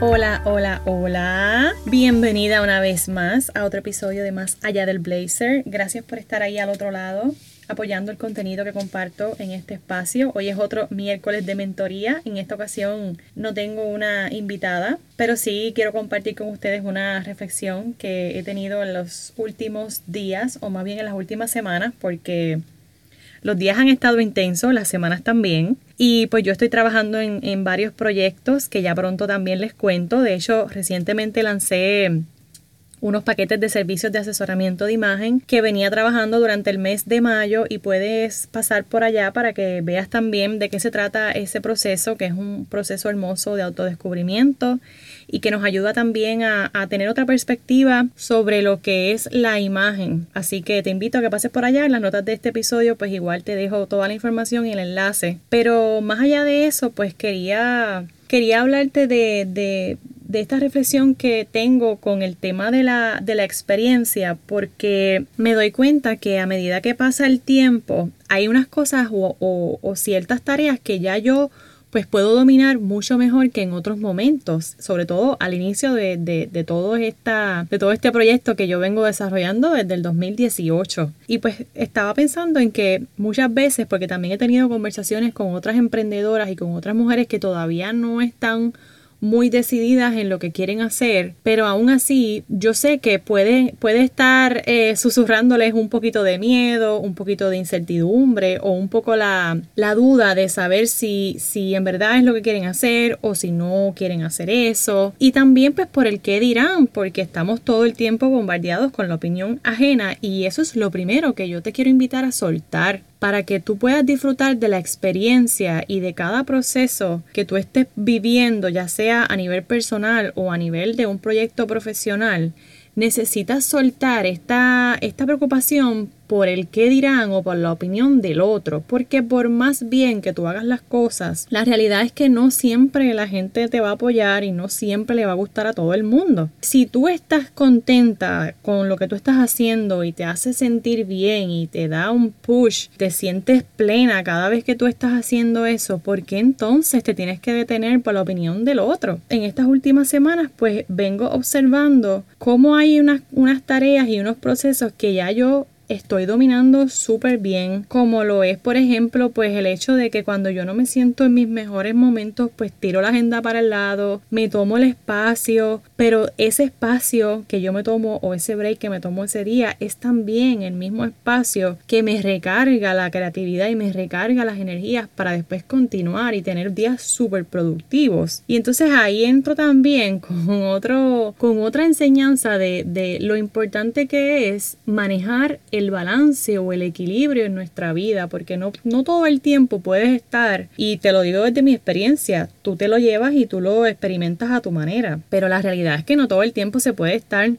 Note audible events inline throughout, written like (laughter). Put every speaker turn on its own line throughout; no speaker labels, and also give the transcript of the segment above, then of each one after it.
Hola, hola, hola. Bienvenida una vez más a otro episodio de Más Allá del Blazer. Gracias por estar ahí al otro lado apoyando el contenido que comparto en este espacio. Hoy es otro miércoles de mentoría. En esta ocasión no tengo una invitada, pero sí quiero compartir con ustedes una reflexión que he tenido en los últimos días, o más bien en las últimas semanas, porque los días han estado intensos, las semanas también. Y pues yo estoy trabajando en, en, varios proyectos que ya pronto también les cuento. De hecho, recientemente lancé unos paquetes de servicios de asesoramiento de imagen que venía trabajando durante el mes de mayo y puedes pasar por allá para que veas también de qué se trata ese proceso, que es un proceso hermoso de autodescubrimiento y que nos ayuda también a, tener otra perspectiva sobre lo que es la imagen. Así que te invito a que pases por allá. En las notas de este episodio, pues igual te dejo toda la información y el enlace. Pero más allá de eso, pues quería, quería hablarte de, de, de esta reflexión que tengo con el tema de la, de la experiencia, porque me doy cuenta que a medida que pasa el tiempo, hay unas cosas o, o, o ciertas tareas que ya yo pues puedo dominar mucho mejor que en otros momentos, sobre todo al inicio de, de, de, todo esta, de todo este proyecto que yo vengo desarrollando desde el 2018. Y pues estaba pensando en que muchas veces, porque también he tenido conversaciones con otras emprendedoras y con otras mujeres que todavía no están muy decididas en lo que quieren hacer, pero aún así yo sé que puede, puede estar eh, susurrándoles un poquito de miedo, un poquito de incertidumbre o un poco la, la duda de saber si, si en verdad es lo que quieren hacer o si no quieren hacer eso. Y también pues por el qué dirán, porque estamos todo el tiempo bombardeados con la opinión ajena y eso es lo primero que yo te quiero invitar a soltar para que tú puedas disfrutar de la experiencia y de cada proceso que tú estés viviendo, ya sea a nivel personal o a nivel de un proyecto profesional, necesitas soltar esta, esta preocupación por el qué dirán o por la opinión del otro, porque por más bien que tú hagas las cosas, la realidad es que no siempre la gente te va a apoyar y no siempre le va a gustar a todo el mundo. Si tú estás contenta con lo que tú estás haciendo y te hace sentir bien y te da un push, te sientes plena cada vez que tú estás haciendo eso, ¿por qué entonces te tienes que detener por la opinión del otro? En estas últimas semanas pues vengo observando cómo hay unas, unas tareas y unos procesos que ya yo estoy dominando súper bien, como lo es, por ejemplo, pues el hecho de que cuando yo no me siento en mis mejores momentos, pues tiro la agenda para el lado, me tomo el espacio, pero ese espacio que yo me tomo o ese break que me tomo ese día es también el mismo espacio que me recarga la creatividad y me recarga las energías para después continuar y tener días súper productivos. Y entonces ahí entro también (laughs) con otro, con otra enseñanza de, de lo importante que es manejar balance o el equilibrio en nuestra vida, porque no, no todo el tiempo puedes estar, y te lo digo desde mi experiencia, tú te lo llevas y tú lo experimentas a tu manera, pero la realidad es que no todo el tiempo se puede estar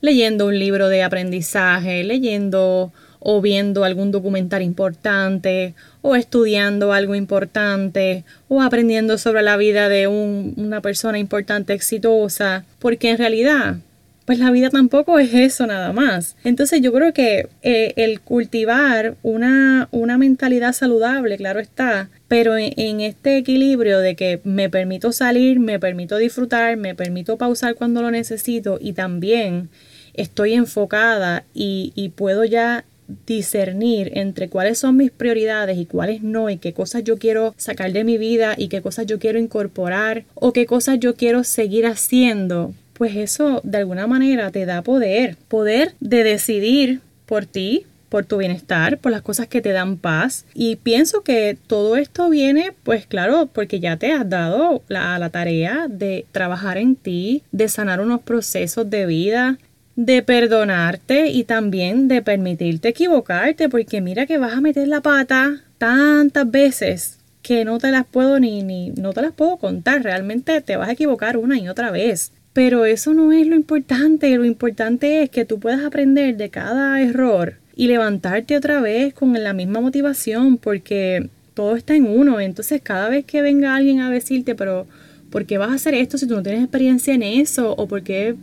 leyendo un libro de aprendizaje, leyendo o viendo algún documental importante, o estudiando algo importante, o aprendiendo sobre la vida de un, una persona importante, exitosa, porque en realidad pues la vida tampoco es eso nada más. Entonces yo creo que eh, el cultivar una, una, mentalidad saludable, claro está, pero en, este equilibrio de que me permito salir, me permito disfrutar, me permito pausar cuando lo necesito y también estoy enfocada y, y puedo ya discernir entre cuáles son mis prioridades y cuáles no y qué cosas yo quiero sacar de mi vida y qué cosas yo quiero incorporar o qué cosas yo quiero seguir haciendo pues eso de alguna manera te da poder, poder de decidir por ti, por tu bienestar, por las cosas que te dan paz. Y pienso que todo esto viene, pues claro, porque ya te has dado la, la tarea de trabajar en ti, de sanar unos procesos de vida, de perdonarte y también de permitirte equivocarte, porque mira que vas a meter la pata tantas veces que no te las puedo ni, ni no te las puedo contar. Realmente te vas a equivocar una y otra vez. Pero eso no es lo importante. Lo importante es que tú puedas aprender de cada error y levantarte otra vez con la misma motivación porque todo está en uno. Entonces cada vez que venga alguien a decirte, pero ¿por qué vas a hacer esto si tú no tienes experiencia en eso? ¿O por qué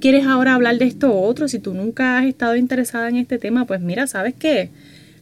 quieres ahora hablar de esto otro si tú nunca has estado interesada en este tema? Pues mira, ¿sabes qué?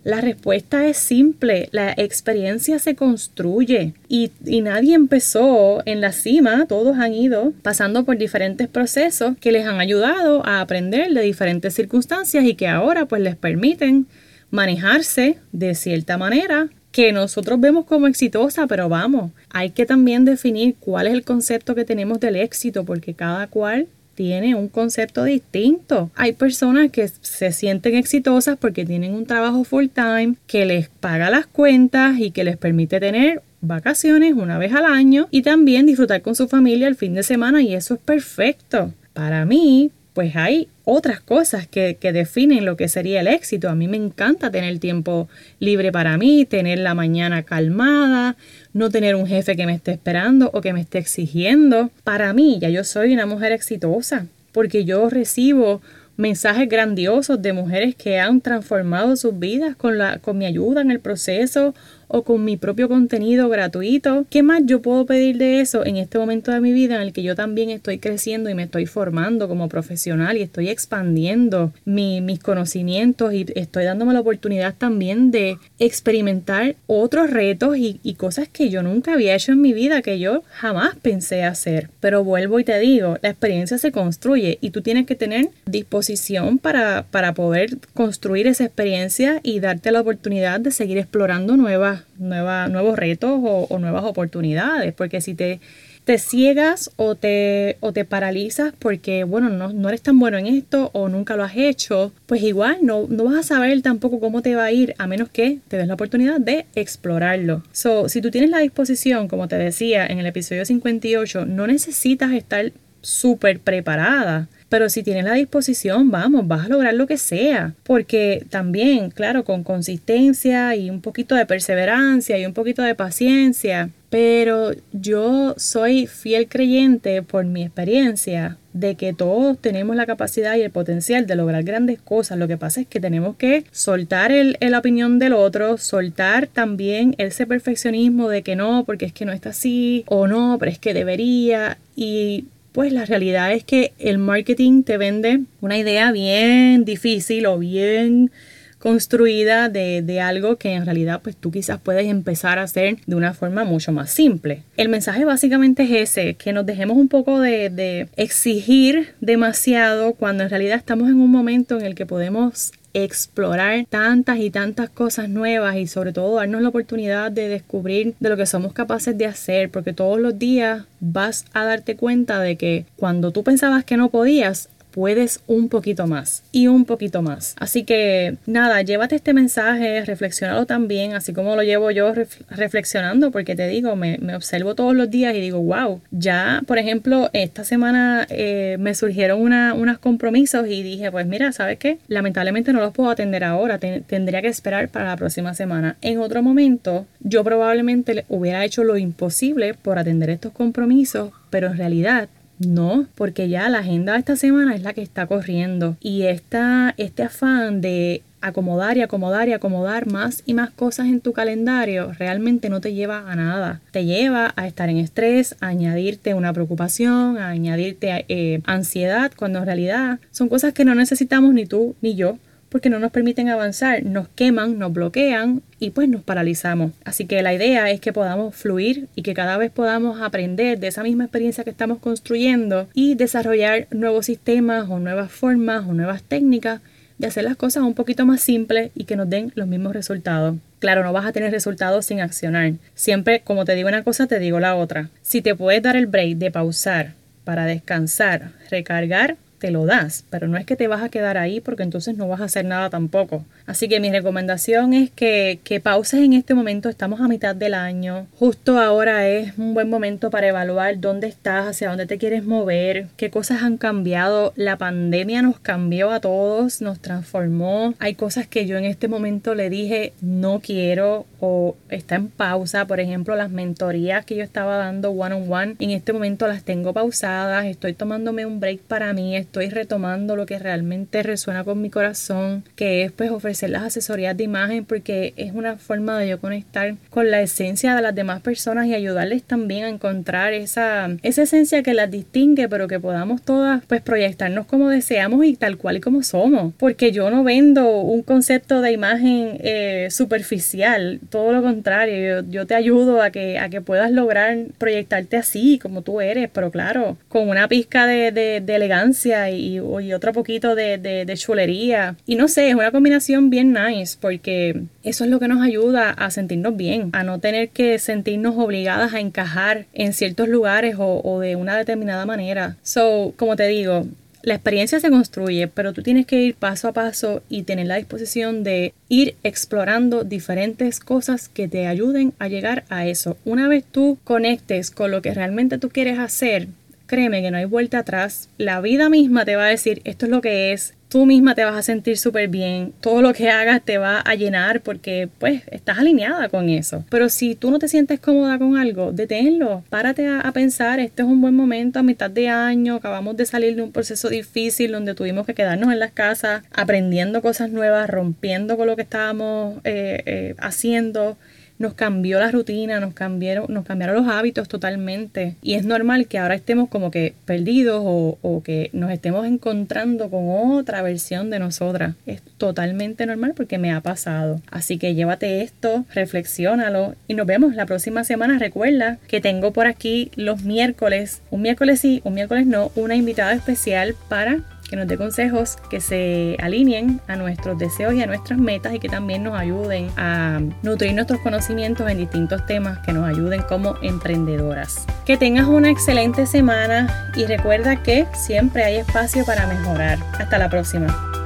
La respuesta es simple, la experiencia se construye. Y, nadie empezó en la cima, todos han ido pasando por diferentes procesos que les han ayudado a aprender de diferentes circunstancias y que ahora pues les permiten manejarse de cierta manera que nosotros vemos como exitosa, pero vamos, hay que también definir cuál es el concepto que tenemos del éxito porque cada cual tiene un concepto distinto. Hay personas que se sienten exitosas porque tienen un trabajo full time que les paga las cuentas y que les permite tener vacaciones una vez al año y también disfrutar con su familia el fin de semana y eso es perfecto. Para mí, pues hay otras cosas que, que, definen lo que sería el éxito. A mí me encanta tener tiempo libre para mí, tener la mañana calmada, no tener un jefe que me esté esperando o que me esté exigiendo. Para mí, ya yo soy una mujer exitosa, porque yo recibo mensajes grandiosos de mujeres que han transformado sus vidas con, la, con mi ayuda en el proceso o con mi propio contenido gratuito. ¿Qué más yo puedo pedir de eso en este momento de mi vida en el que yo también estoy creciendo y me estoy formando como profesional y estoy expandiendo mis conocimientos y estoy dándome la oportunidad también de experimentar otros retos y, y cosas que yo nunca había hecho en mi vida, que yo jamás pensé hacer. Pero vuelvo y te digo, la experiencia se construye y tú tienes que tener disposición para, para poder construir esa experiencia y darte la oportunidad de seguir explorando nuevas nuevos retos o, nuevas oportunidades, porque si te, te ciegas o te, o te paralizas porque, bueno, no, no, eres tan bueno en esto o nunca lo has hecho, pues igual no, no vas a saber tampoco cómo te va a ir a menos que te des la oportunidad de explorarlo. So, si tú tienes la disposición, como te decía en el episodio 58, no necesitas estar súper preparada pero si tienes la disposición, vamos, vas a lograr lo que sea. Porque también, claro, con consistencia y un poquito de perseverancia y un poquito de paciencia. Pero yo soy fiel creyente por mi experiencia de que todos tenemos la capacidad y el potencial de lograr grandes cosas. Lo que pasa es que tenemos que soltar el, la opinión del otro, soltar también ese perfeccionismo de que no, porque es que no está así, o no, pero es que debería. Y pues la realidad es que el marketing te vende una idea bien difícil o bien construida de, algo que en realidad pues tú quizás puedes empezar a hacer de una forma mucho más simple. El mensaje básicamente es ese, que nos dejemos un poco de, de exigir demasiado cuando en realidad estamos en un momento en el que podemos explorar tantas y tantas cosas nuevas y sobre todo darnos la oportunidad de descubrir de lo que somos capaces de hacer porque todos los días vas a darte cuenta de que cuando tú pensabas que no podías puedes un poquito más y un poquito más. Así que nada, llévate este mensaje, reflexionalo también, así como lo llevo yo reflexionando, porque te digo, me, observo todos los días y digo, wow, ya, por ejemplo, esta semana eh, me surgieron unos compromisos y dije, pues mira, ¿sabes qué? Lamentablemente no los puedo atender ahora, tendría que esperar para la próxima semana. En otro momento, yo probablemente hubiera hecho lo imposible por atender estos compromisos, pero en realidad no, porque ya la agenda de esta semana es la que está corriendo y esta, este afán de acomodar y acomodar y acomodar más y más cosas en tu calendario realmente no te lleva a nada. Te lleva a estar en estrés, a añadirte una preocupación, a añadirte eh, ansiedad, cuando en realidad son cosas que no necesitamos ni tú ni yo porque no nos permiten avanzar, nos queman, nos bloquean y pues nos paralizamos. Así que la idea es que podamos fluir y que cada vez podamos aprender de esa misma experiencia que estamos construyendo y desarrollar nuevos sistemas o nuevas formas o nuevas técnicas de hacer las cosas un poquito más simples y que nos den los mismos resultados. Claro, no vas a tener resultados sin accionar. Siempre, como te digo una cosa, te digo la otra. Si te puedes dar el break de pausar para descansar, recargar, te lo das, pero no es que te vas a quedar ahí porque entonces no vas a hacer nada tampoco. Así que mi recomendación es que, que pauses en este momento, estamos a mitad del año, justo ahora es un buen momento para evaluar dónde estás, hacia dónde te quieres mover, qué cosas han cambiado, la pandemia nos cambió a todos, nos transformó, hay cosas que yo en este momento le dije no quiero o está en pausa, por ejemplo las mentorías que yo estaba dando one on one, en este momento las tengo pausadas, estoy tomándome un break para mí, estoy retomando lo que realmente resuena con mi corazón, que es pues ofrecer las asesorías de imagen porque es una forma de yo conectar con la esencia de las demás personas y ayudarles también a encontrar esa, esa esencia que las distingue, pero que podamos todas pues proyectarnos como deseamos y tal cual y como somos, porque yo no vendo un concepto de imagen eh, superficial, todo lo contrario, yo, te ayudo a que, a que puedas lograr proyectarte así como tú eres, pero claro, con una pizca de, de, elegancia y, y, otro poquito de, chulería. Y no sé, es una combinación bien nice porque eso es lo que nos ayuda a sentirnos bien, a no tener que sentirnos obligadas a encajar en ciertos lugares o, o de una determinada manera. So, como te digo, la experiencia se construye, pero tú tienes que ir paso a paso y tener la disposición de ir explorando diferentes cosas que te ayuden a llegar a eso. Una vez tú conectes con lo que realmente tú quieres hacer, créeme que no hay vuelta atrás. La vida misma te va a decir esto es lo que es, tú misma te vas a sentir súper bien, todo lo que hagas te va a llenar porque pues estás alineada con eso. Pero si tú no te sientes cómoda con algo, deténlo, párate a, pensar, este es un buen momento a mitad de año, acabamos de salir de un proceso difícil donde tuvimos que quedarnos en las casas aprendiendo cosas nuevas, rompiendo con lo que estábamos eh, eh, haciendo nos cambió la rutina, nos cambiaron, nos cambiaron los hábitos totalmente. Y es normal que ahora estemos como que perdidos o, o que nos estemos encontrando con otra versión de nosotras. Es totalmente normal porque me ha pasado. Así que llévate esto, reflexiónalo y nos vemos la próxima semana. Recuerda que tengo por aquí los miércoles, un miércoles sí, un miércoles no, una invitada especial para que nos dé consejos que se alineen a nuestros deseos y a nuestras metas y que también nos ayuden a nutrir nuestros conocimientos en distintos temas que nos ayuden como emprendedoras. Que tengas una excelente semana y recuerda que siempre hay espacio para mejorar. Hasta la próxima.